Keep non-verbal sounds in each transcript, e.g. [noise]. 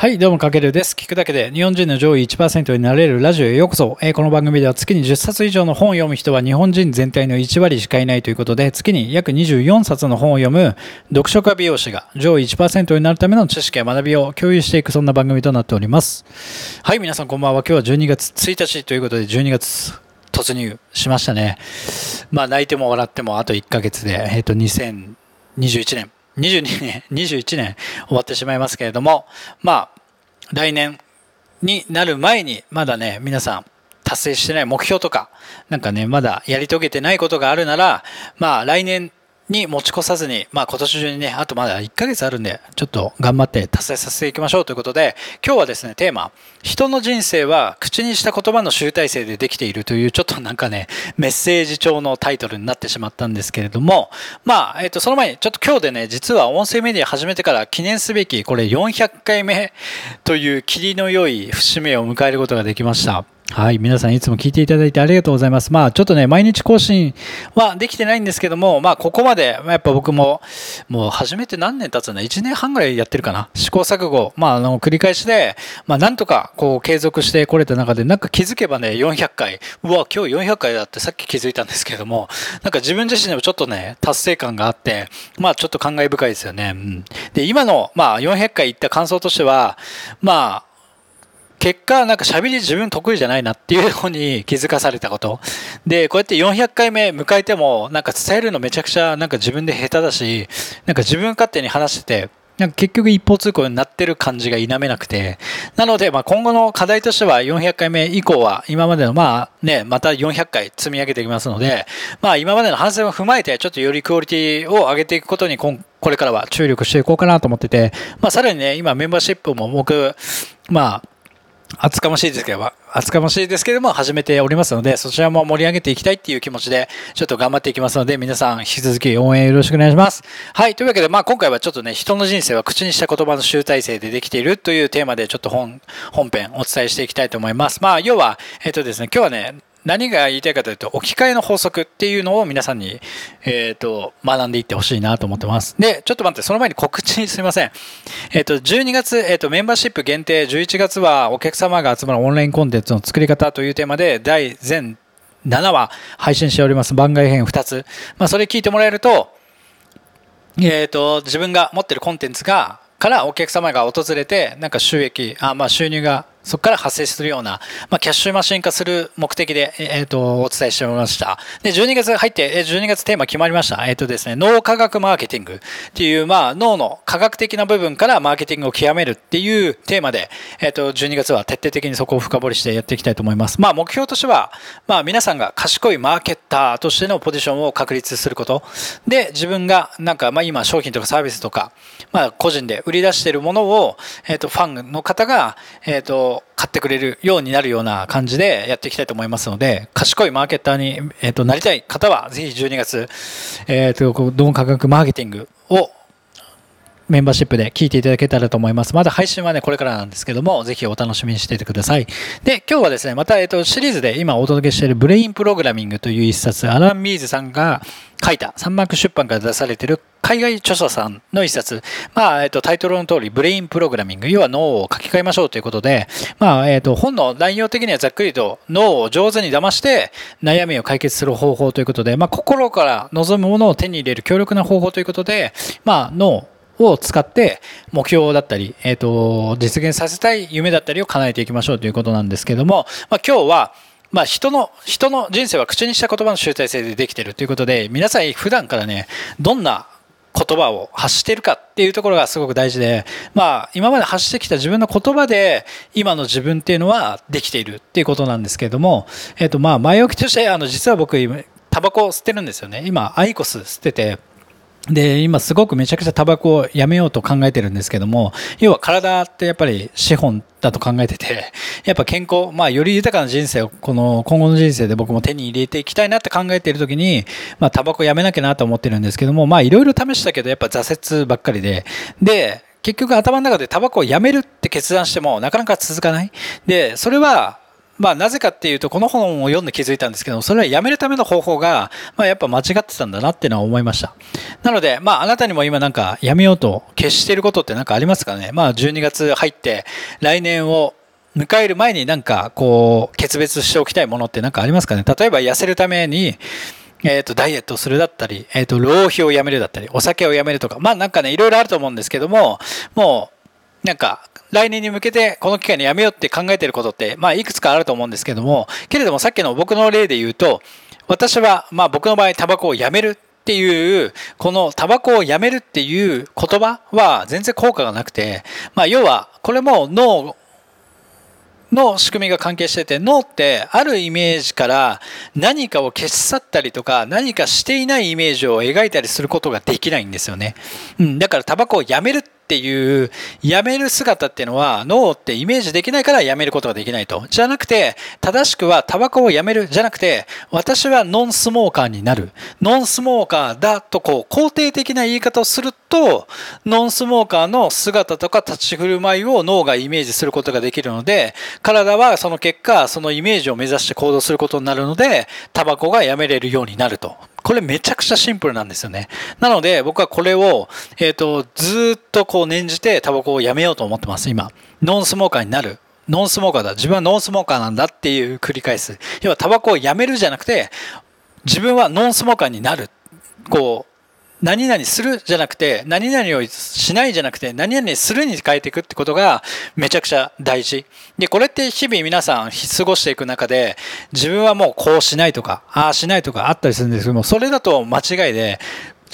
はい、どうも、かけるです。聞くだけで日本人の上位1%になれるラジオへようこそ。えーこの番組では月に10冊以上の本を読む人は日本人全体の1割しかいないということで、月に約24冊の本を読む読書家美容師が上位1%になるための知識や学びを共有していくそんな番組となっております。はい、皆さんこんばんは。今日は12月1日ということで、12月突入しましたね。まあ、泣いても笑ってもあと1ヶ月で、えっ、と、2021年。22年、21年終わってしまいますけれども、まあ、来年になる前に、まだね、皆さん、達成してない目標とか、なんかね、まだやり遂げてないことがあるなら、まあ、来年に持ち越さずに、まあ、今年中にね、あとまだ1ヶ月あるんで、ちょっと頑張って達成させていきましょうということで、今日はですね、テーマ、人の人生は口にした言葉の集大成でできているという、ちょっとなんかね、メッセージ調のタイトルになってしまったんですけれども、まあ、えっ、と、その前に、ちょっと今日でね、実は音声メディア始めてから記念すべき、これ400回目という霧の良い節目を迎えることができました。はい。皆さんいつも聞いていただいてありがとうございます。まあちょっとね、毎日更新はできてないんですけども、まあここまで、まあやっぱ僕も、もう初めて何年経つんだ ?1 年半ぐらいやってるかな？試行錯誤。まああの、繰り返しで、まあなんとかこう継続してこれた中で、なんか気づけばね、400回。うわ、今日400回だってさっき気づいたんですけども、なんか自分自身でもちょっとね、達成感があって、まあちょっと感慨深いですよね。うん。で、今の、まあ400回行った感想としては、まあ、結果、なんか喋り自分得意じゃないなっていうのに気づかされたこと。で、こうやって400回目迎えても、なんか伝えるのめちゃくちゃなんか自分で下手だし、なんか自分勝手に話してて、なんか結局一方通行になってる感じが否めなくて。なので、まあ今後の課題としては400回目以降は今までのまあね、また400回積み上げていきますので、まあ今までの反省を踏まえてちょっとよりクオリティを上げていくことにこれからは注力していこうかなと思ってて、まあさらにね、今メンバーシップも僕、まあ、厚かましいですけど、厚かましいですけども、始めておりますので、そちらも盛り上げていきたいっていう気持ちで、ちょっと頑張っていきますので、皆さん引き続き応援よろしくお願いします。はい。というわけで、まあ今回はちょっとね、人の人生は口にした言葉の集大成でできているというテーマで、ちょっと本、本編お伝えしていきたいと思います。まあ、要は、えっ、とですね、今日はね、何が言いたいかというと、置き換えの法則っていうのを皆さんに、えっ、と、学んでいってほしいなと思ってます。で、ちょっと待って、その前に告知すみません。[laughs] えっ、と、12月、えっ、と、メンバーシップ限定、11月はお客様が集まるオンラインコンテンツの作り方というテーマで、第全7話配信しております。番外編2つ。まあ、それ聞いてもらえると、えっ、と、自分が持ってるコンテンツが、からお客様が訪れて、なんか収益、あまあ収入がそこから発生するような、まあ、キャッシュマシン化する目的で、えっ、と、お伝えしておりました。で、12月入って、12月テーマ決まりました。えっ、とですね、脳科学マーケティングっていう、まあ、脳の科学的な部分からマーケティングを極めるっていうテーマで、えっ、と、12月は徹底的にそこを深掘りしてやっていきたいと思います。まあ、目標としては、まあ、皆さんが賢いマーケッターとしてのポジションを確立すること。で、自分が、なんか、まあ、今、商品とかサービスとか、まあ、個人で売り出しているものを、えっ、と、ファンの方が、えっ、と、買ってくれるようになるような感じでやっていきたいと思いますので、賢いマーケターに、えっ、と、なりたい方は、ぜひ12月、えっ、と、こうドン価格マーケティングをメンバーシップで聞いていただけたらと思います。まだ配信はね、これからなんですけども、ぜひお楽しみにしていてください。で、今日はですね、また、えっと、シリーズで今お届けしているブレインプログラミングという一冊、アラン・ミーズさんが書いた、三幕出版から出されている海外著者さんの一冊。まあ、えっと、タイトルの通り、ブレインプログラミング、要は脳を書き換えましょうということで、まあ、えっと、本の内容的にはざっくりと脳を上手に騙して悩みを解決する方法ということで、まあ、心から望むものを手に入れる強力な方法ということで、まあ、脳、を使って目標だったり、えっ、と、実現させたい夢だったりを叶えていきましょうということなんですけども、まあ今日は、まあ人の、人の人生は口にした言葉の集大成でできているということで、皆さん普段からね、どんな言葉を発してるかっていうところがすごく大事で、まあ今まで発してきた自分の言葉で今の自分っていうのはできているっていうことなんですけれども、えっ、とまあ前置きとして、あの実は僕今、タバコを吸ってるんですよね。今、アイコス吸ってて、で、今すごくめちゃくちゃタバコをやめようと考えてるんですけども、要は体ってやっぱり資本だと考えてて、やっぱ健康、まあより豊かな人生をこの今後の人生で僕も手に入れていきたいなって考えている時に、まあタバコやめなきゃなと思ってるんですけども、まあいろいろ試したけどやっぱ挫折ばっかりで、で、結局頭の中でタバコをやめるって決断してもなかなか続かない。で、それはまあ、なぜかっていうと、この本を読んで気づいたんですけど、それはやめるための方法が、まあ、やっぱ間違ってたんだなっていうのは思いました。なので、まあ、あなたにも今なんかやめようと決していることって何かありますかね？まあ、12月入って、来年を迎える前になんか、こう、決別しておきたいものって何かありますかね？例えば痩せるために、えっ、と、ダイエットするだったり、えっ、と、浪費をやめるだったり、お酒をやめるとか、まあなんかね、いろいろあると思うんですけども、もう、なんか、来年に向けてこの機会にやめようって考えてることって、まあ、いくつかあると思うんですけども、けれどもさっきの僕の例で言うと、私は、まあ僕の場合、タバコをやめるっていう、このタバコをやめるっていう言葉は全然効果がなくて、まあ要は、これも脳の仕組みが関係してて、脳ってあるイメージから何かを消し去ったりとか、何かしていないイメージを描いたりすることができないんですよね。うん、だからタバコをやめるってっていうやめる姿っていうのは脳ってイメージできないからやめることができないと。じゃなくて、正しくはタバコをやめるじゃなくて、私はノンスモーカーになる。ノンスモーカーだとこう肯定的な言い方をすると、ノンスモーカーの姿とか立ち振る舞いを脳がイメージすることができるので、体はその結果、そのイメージを目指して行動することになるので、タバコがやめれるようになると。これめちゃくちゃシンプルなんですよね。なので僕はこれを、えっ、ー、と、ずっとこう念じてタバコをやめようと思ってます、今。ノンスモーカーになる。ノンスモーカーだ。自分はノンスモーカーなんだっていう繰り返す。要はタバコをやめるじゃなくて、自分はノンスモーカーになる。こう、何々するじゃなくて、何々をしないじゃなくて、何々するに変えていくってことがめちゃくちゃ大事。で、これって日々皆さん過ごしていく中で、自分はもうこうしないとか、ああしないとかあったりするんですけども、それだと間違いで、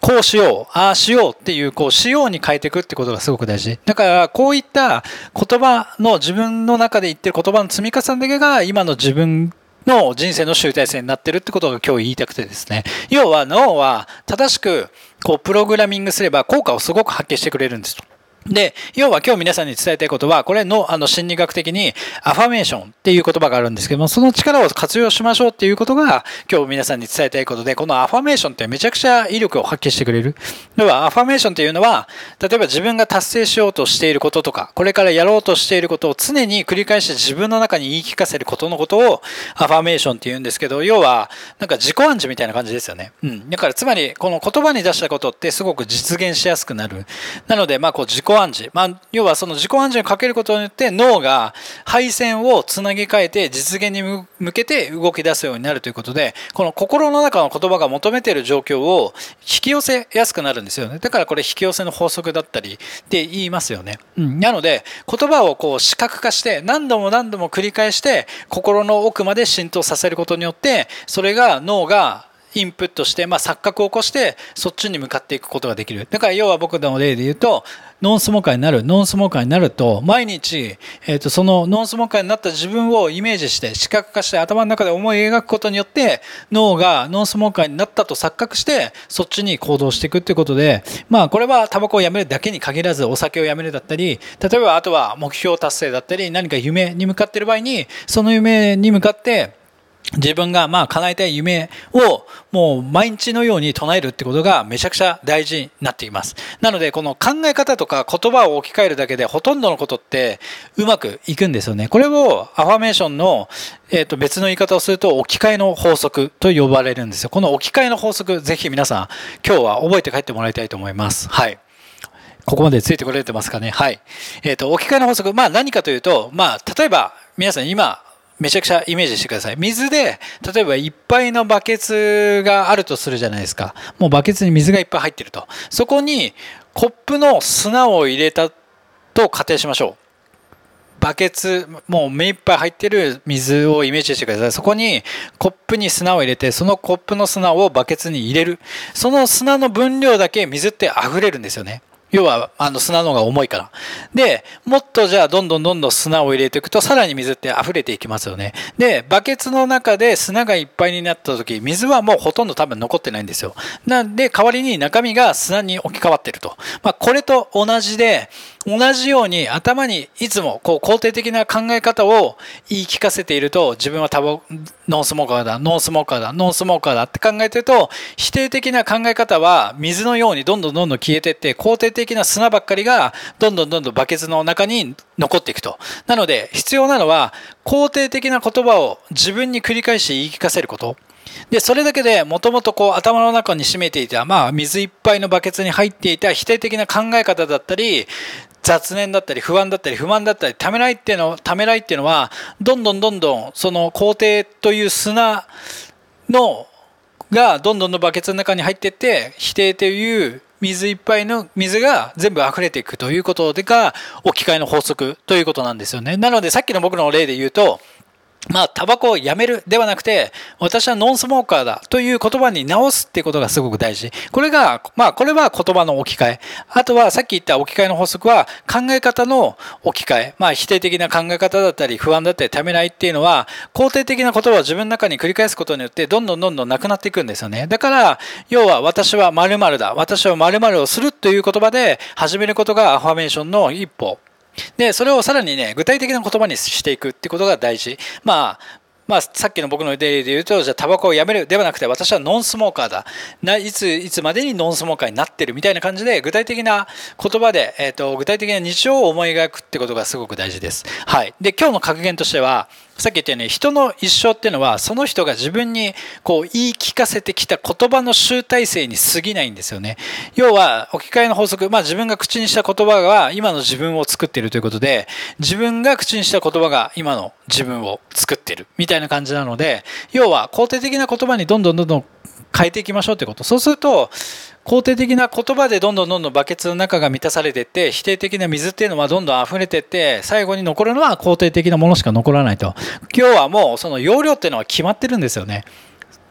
こうしよう、ああしようっていう、こう、しように変えていくってことがすごく大事。だから、こういった言葉の自分の中で言ってる言葉の積み重ねが今の自分の人生の集大成になってるってことが今日言いたくてですね。要は脳は正しくこうプログラミングすれば効果をすごく発揮してくれるんですと。で、要は今日皆さんに伝えたいことは、これのあの心理学的にアファメーションっていう言葉があるんですけども、その力を活用しましょうっていうことが今日皆さんに伝えたいことで、このアファメーションってめちゃくちゃ威力を発揮してくれる。要はアファメーションっていうのは、例えば自分が達成しようとしていることとか、これからやろうとしていることを常に繰り返して自分の中に言い聞かせることのことをアファメーションって言うんですけど、要はなんか自己暗示みたいな感じですよね。うん。だからつまりこの言葉に出したことってすごく実現しやすくなる。なので、まあこう自己暗示。まあ要はその自己暗示をかけることによって脳が配線をつなぎ替えて実現に向けて動き出すようになるということでこの心の中の言葉が求めている状況を引き寄せやすくなるんですよね。だからこれ引き寄せの法則だったりって言いますよね、うん、なので言葉をこう視覚化して何度も何度も繰り返して心の奥まで浸透させることによってそれが脳がインプットして、まあ、錯覚を起こしてそっちに向かっていくことができる。だから要は僕の例で言うとノンスモーカーになるノンスモーカーになると毎日、えー、とそのノンスモーカーになった自分をイメージして視覚化して頭の中で思い描くことによって脳がノンスモーカーになったと錯覚してそっちに行動していくっていうことでまあこれはタバコをやめるだけに限らずお酒をやめるだったり例えばあとは目標達成だったり何か夢に向かっている場合にその夢に向かって自分がまあ叶えたい夢をもう毎日のように唱えるってことがめちゃくちゃ大事になっています。なのでこの考え方とか言葉を置き換えるだけでほとんどのことってうまくいくんですよね。これをアファメーションの、えー、と別の言い方をすると置き換えの法則と呼ばれるんですよ。この置き換えの法則ぜひ皆さん今日は覚えて帰ってもらいたいと思います。はい。ここまでついてこられてますかね？はい。えっ、ー、と、置き換えの法則。まあ何かというと、まあ例えば皆さん今めちゃくちゃイメージしてください。水で、例えばいっぱいのバケツがあるとするじゃないですか。もうバケツに水がいっぱい入ってると。そこにコップの砂を入れたと仮定しましょう。バケツ、もう目いっぱい入ってる水をイメージしてください。そこにコップに砂を入れて、そのコップの砂をバケツに入れる。その砂の分量だけ水って溢れるんですよね。要は、あの砂の方が重いから。で、もっとじゃあどんどんどんどん砂を入れていくと、さらに水って溢れていきますよね。で、バケツの中で砂がいっぱいになった時、水はもうほとんど多分残ってないんですよ。なんで、代わりに中身が砂に置き換わってると。まあ、これと同じで、同じように頭にいつもこう肯定的な考え方を言い聞かせていると自分はタバノンスモーカーだ、ノンスモーカーだ、ノンスモーカーだって考えてると否定的な考え方は水のようにどんどんどんどん消えていって肯定的な砂ばっかりがどんどんどんどんバケツの中に残っていくと。なので必要なのは肯定的な言葉を自分に繰り返し言い聞かせること。で、それだけでもともと頭の中に占めていた、まあ水いっぱいのバケツに入っていた否定的な考え方だったり、雑念だったり不安だったり不満だったりためらいっていうのためらいっていうのはどんどんどんどんその皇帝という砂のがどんどんのバケツの中に入っていって否定という水いっぱいの水が全部溢れていくということでが置き換えの法則ということなんですよね。なのでさっきの僕の例で言うとまあ、タバコをやめるではなくて、私はノンスモーカーだという言葉に直すっていうことがすごく大事。これが、まあ、これは言葉の置き換え。あとは、さっき言った置き換えの法則は、考え方の置き換え。まあ、否定的な考え方だったり、不安だったり、ためないっていうのは、肯定的な言葉を自分の中に繰り返すことによって、どんどんどんどんなくなっていくんですよね。だから、要は、私は〇〇だ。私は〇〇をするという言葉で始めることがアファメーションの一歩。で、それをさらにね、具体的な言葉にしていくってことが大事。まあ、まあ、さっきの僕の例で言うと、じゃあタバコをやめるではなくて、私はノンスモーカーだ。ないつ、いつまでにノンスモーカーになってるみたいな感じで、具体的な言葉で、えっ、ー、と、具体的な日常を思い描くってことがすごく大事です。はい。で、今日の格言としては、さっき言ったように人の一生っていうのはその人が自分にこう言い聞かせてきた言葉の集大成に過ぎないんですよね。要は置き換えの法則、まあ自分が口にした言葉が今の自分を作っているということで自分が口にした言葉が今の自分を作ってるみたいな感じなので要は肯定的な言葉にどんどんどんどん変えていきましょうってこと。そうすると肯定的な言葉でどんどんどんどんバケツの中が満たされていって否定的な水っていうのはどんどん溢れていって最後に残るのは肯定的なものしか残らないと今日はもうその容量っていうのは決まってるんですよね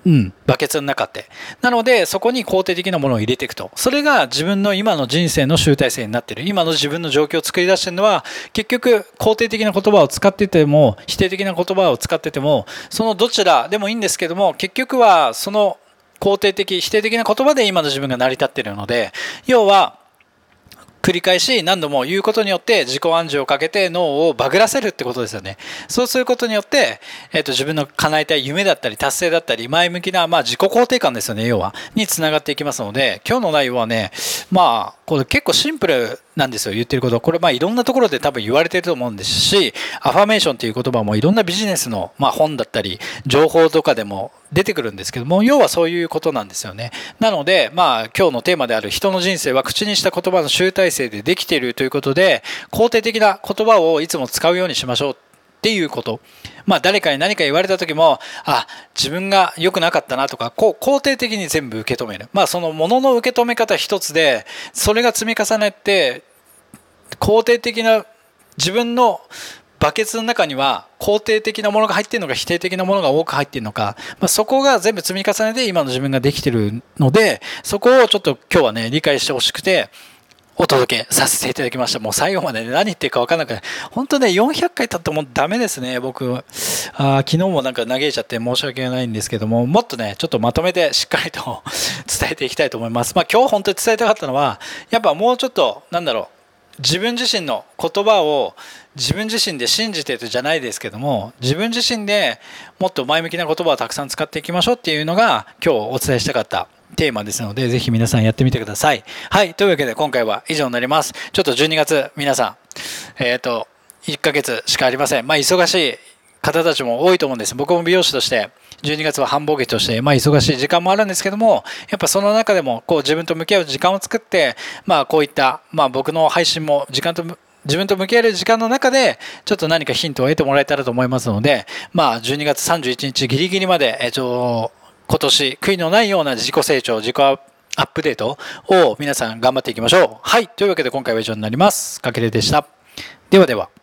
うん、バケツの中って。なので、そこに肯定的なものを入れていくと。それが自分の今の人生の集大成になってる。今の自分の状況を作り出してるのは、結局、肯定的な言葉を使ってても、否定的な言葉を使ってても、そのどちらでもいいんですけども、結局は、その肯定的、否定的な言葉で今の自分が成り立っているので、要は、繰り返し何度も言うことによって自己暗示をかけて脳をバグらせるってことですよね。そうすることによって、えっ、ー、と、自分の叶えたい夢だったり達成だったり前向きな、まあ自己肯定感ですよね、要は。につながっていきますので、今日の内容はね、まあ、これ結構シンプルなんですよ、言ってること。これまあいろんなところで多分言われてると思うんですし、アファメーションっていう言葉もいろんなビジネスの、まあ、本だったり、情報とかでも出てくるんですけども、要はそういうことなんですよね。なので、まあ今日のテーマである人の人生は口にした言葉の集大成でできているということで、肯定的な言葉をいつも使うようにしましょうっていうこと。まあ誰かに何か言われた時も、あ、自分が良くなかったなとか、こう肯定的に全部受け止める。まあそのものの受け止め方一つで、それが積み重ねて、肯定的な自分のバケツの中には肯定的なものが入っているのか否定的なものが多く入っているのか、まあ、そこが全部積み重ねて今の自分ができてるのでそこをちょっと今日はね理解してほしくてお届けさせていただきました。もう最後まで、ね、何言ってるか分からなくて、本当ね、400回経ってもダメですね、僕。あ昨日もなんか嘆いちゃって申し訳ないんですけども、もっとね、ちょっとまとめてしっかりと [laughs] 伝えていきたいと思います。まあ今日本当に伝えたかったのは、やっぱもうちょっと、なんだろう、自分自身の言葉を自分自身で信じてるじゃないですけども自分自身でもっと前向きな言葉をたくさん使っていきましょうっていうのが今日お伝えしたかったテーマですのでぜひ皆さんやってみてください。はいというわけで今回は以上になります。ちょっと12月皆さんえっ、ー、と1ヶ月しかありません。まあ忙しい方たちも多いと思うんです。僕も美容師として12月は繁忙期として、まあ、忙しい時間もあるんですけども、やっぱその中でもこう自分と向き合う時間を作って、まあ、こういった、まあ、僕の配信も時間と自分と向き合える時間の中で、ちょっと何かヒントを得てもらえたらと思いますので、まあ、12月31日ギリギリまで、えっと、今年悔いのないような自己成長、自己アップデートを皆さん頑張っていきましょう。はい。というわけで今回は以上になります。かけれでした。ではでは。